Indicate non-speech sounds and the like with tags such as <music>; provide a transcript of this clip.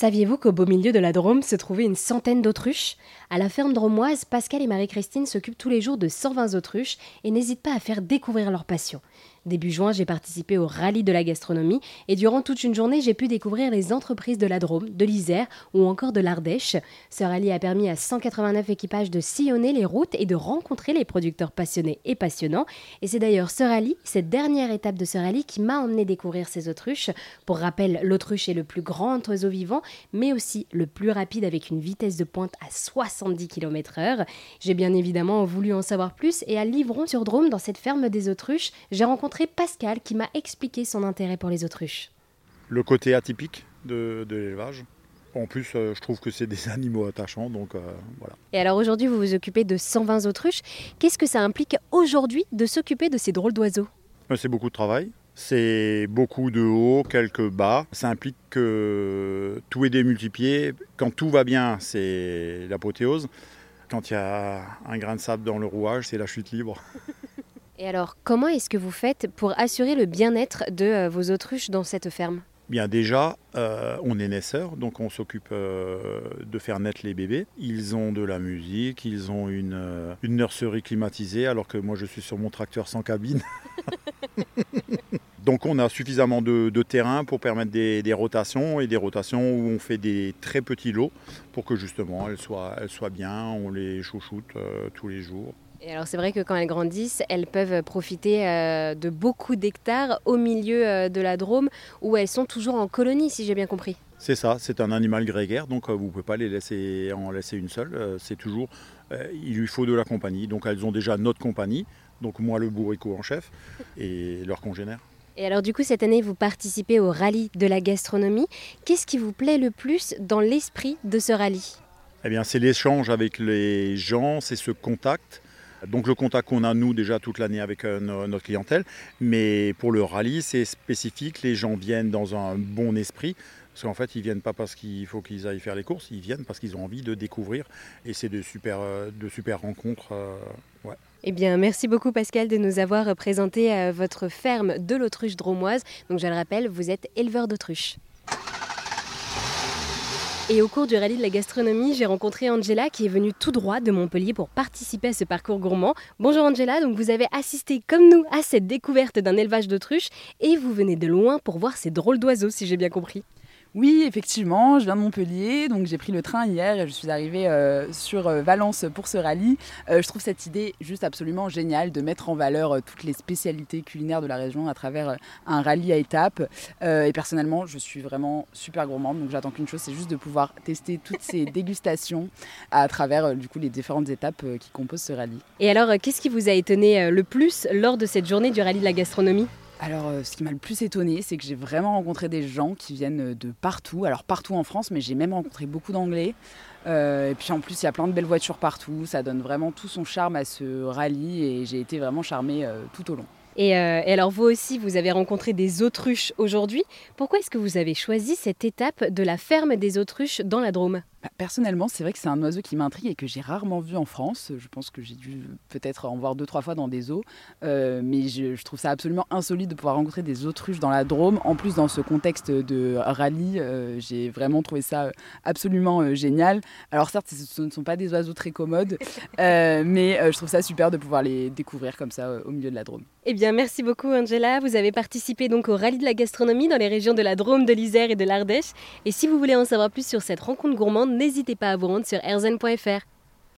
Saviez-vous qu'au beau milieu de la Drôme se trouvait une centaine d'autruches? À la ferme dromoise, Pascal et Marie-Christine s'occupent tous les jours de 120 autruches et n'hésitent pas à faire découvrir leur passion. Début juin, j'ai participé au rallye de la gastronomie et durant toute une journée, j'ai pu découvrir les entreprises de la Drôme, de l'Isère ou encore de l'Ardèche. Ce rallye a permis à 189 équipages de sillonner les routes et de rencontrer les producteurs passionnés et passionnants. Et c'est d'ailleurs ce rallye, cette dernière étape de ce rallye, qui m'a emmené découvrir ces autruches. Pour rappel, l'autruche est le plus grand oiseau vivant, mais aussi le plus rapide avec une vitesse de pointe à 70 km/h. J'ai bien évidemment voulu en savoir plus et à Livron-sur-Drôme, dans cette ferme des autruches, j'ai rencontré Pascal qui m'a expliqué son intérêt pour les autruches. Le côté atypique de, l'élevage. En plus, euh, je trouve que c'est des <laughs> animaux attachants, donc euh, voilà. Et alors aujourd'hui, vous vous occupez de 120 autruches. Qu'est-ce que ça implique aujourd'hui de s'occuper de ces drôles d'oiseaux? Euh, C'est beaucoup de travail. C'est beaucoup de hauts, quelques bas. Ça implique que tout est démultiplié. Quand tout va bien, c'est l'apothéose. Quand il y a un grain de sable dans le rouage, c'est la chute libre. <laughs> Et alors, comment est-ce que vous faites pour assurer le bien-être de euh, vos autruches dans cette ferme? Bien déjà, euh, on est naisseurs, donc on s'occupe euh, de faire naître les bébés. Ils ont de la musique, ils ont une, nurserie climatisée, alors que moi je suis sur mon tracteur sans cabine. <laughs> donc on a suffisamment de, terrain pour permettre des, rotations et des rotations où on fait des très petits lots pour que justement elles soient bien, on les chouchoute tous les jours. Et alors c'est vrai que quand elles grandissent, elles peuvent profiter euh, de beaucoup d'hectares au milieu euh, de la Drôme où elles sont toujours en colonie, si j'ai bien compris. C'est ça, c'est un animal grégaire, donc euh, vous ne pouvez pas les laisser en laisser une seule. C'est toujours, il lui faut de la compagnie. Donc elles ont déjà notre compagnie, donc moi le bourricot en chef et leurs congénères. Et alors du coup cette année vous participez au rallye de la gastronomie. Qu'est-ce qui vous plaît le plus dans l'esprit de ce rallye? Eh bien c'est l'échange avec les gens, c'est ce contact. Donc le contact qu'on a nous déjà toute l'année avec euh, notre clientèle, mais pour le rallye c'est spécifique, les gens viennent dans un bon esprit. Parce qu'en fait, ils viennent pas parce qu'il faut qu'ils aillent faire les courses, ils viennent parce qu'ils ont envie de découvrir. Et c'est de super, euh, de super rencontres. Euh, eh bien, merci beaucoup Pascal de nous avoir présenté votre ferme de l'autruche dromoise. Donc, je le rappelle, vous êtes éleveur d'autruches. Et au cours du rallye de la gastronomie, j'ai rencontré Angela qui est venue tout droit de Montpellier pour participer à ce parcours gourmand. Bonjour Angela, donc vous avez assisté comme nous à cette découverte d'un élevage d'autruches et vous venez de loin pour voir ces drôles d'oiseaux si j'ai bien compris. Oui, effectivement, je viens de Montpellier, donc j'ai pris le train hier et je suis arrivée euh, sur euh, Valence pour ce rallye. Euh, je trouve cette idée juste absolument géniale de mettre en valeur toutes les spécialités culinaires de la région à travers un rallye à étapes. et personnellement, je suis vraiment super gourmande, donc j'attends qu'une chose, c'est juste de pouvoir tester toutes ces <laughs> dégustations à travers du coup les différentes étapes qui composent ce rallye. Et alors, qu'est-ce qui vous a étonné le plus lors de cette journée du rallye de la gastronomie? Alors, euh, ce qui m'a le plus étonné, c'est que j'ai vraiment rencontré des gens qui viennent de partout. Alors, partout en France, mais j'ai même rencontré beaucoup d'Anglais. Euh, et puis en plus, il y a plein de belles voitures partout. Ça donne vraiment tout son charme à ce rallye et j'ai été vraiment charmée euh, tout au long. Et, alors vous aussi, vous avez rencontré des autruches aujourd'hui. Pourquoi est-ce que vous avez choisi cette étape de la ferme des autruches dans la Drôme? Bah, personnellement, c'est vrai que c'est un oiseau qui m'intrigue et que j'ai rarement vu en France. Je pense que j'ai dû peut-être en voir deux, trois fois dans des zoos. Euh, mais je, trouve ça absolument insolite de pouvoir rencontrer des autruches dans la Drôme. En plus, dans ce contexte de rallye, euh, j'ai vraiment trouvé ça absolument euh, génial. Alors certes, ce ne sont pas des oiseaux très commodes, <laughs> mais je trouve ça super de pouvoir les découvrir comme ça au milieu de la Drôme. Eh bien, merci beaucoup Angela. Vous avez participé donc au rallye de la gastronomie dans les régions de la Drôme, de l'Isère et de l'Ardèche. Et si vous voulez en savoir plus sur cette rencontre gourmande, n'hésitez pas à vous rendre sur erzen.fr.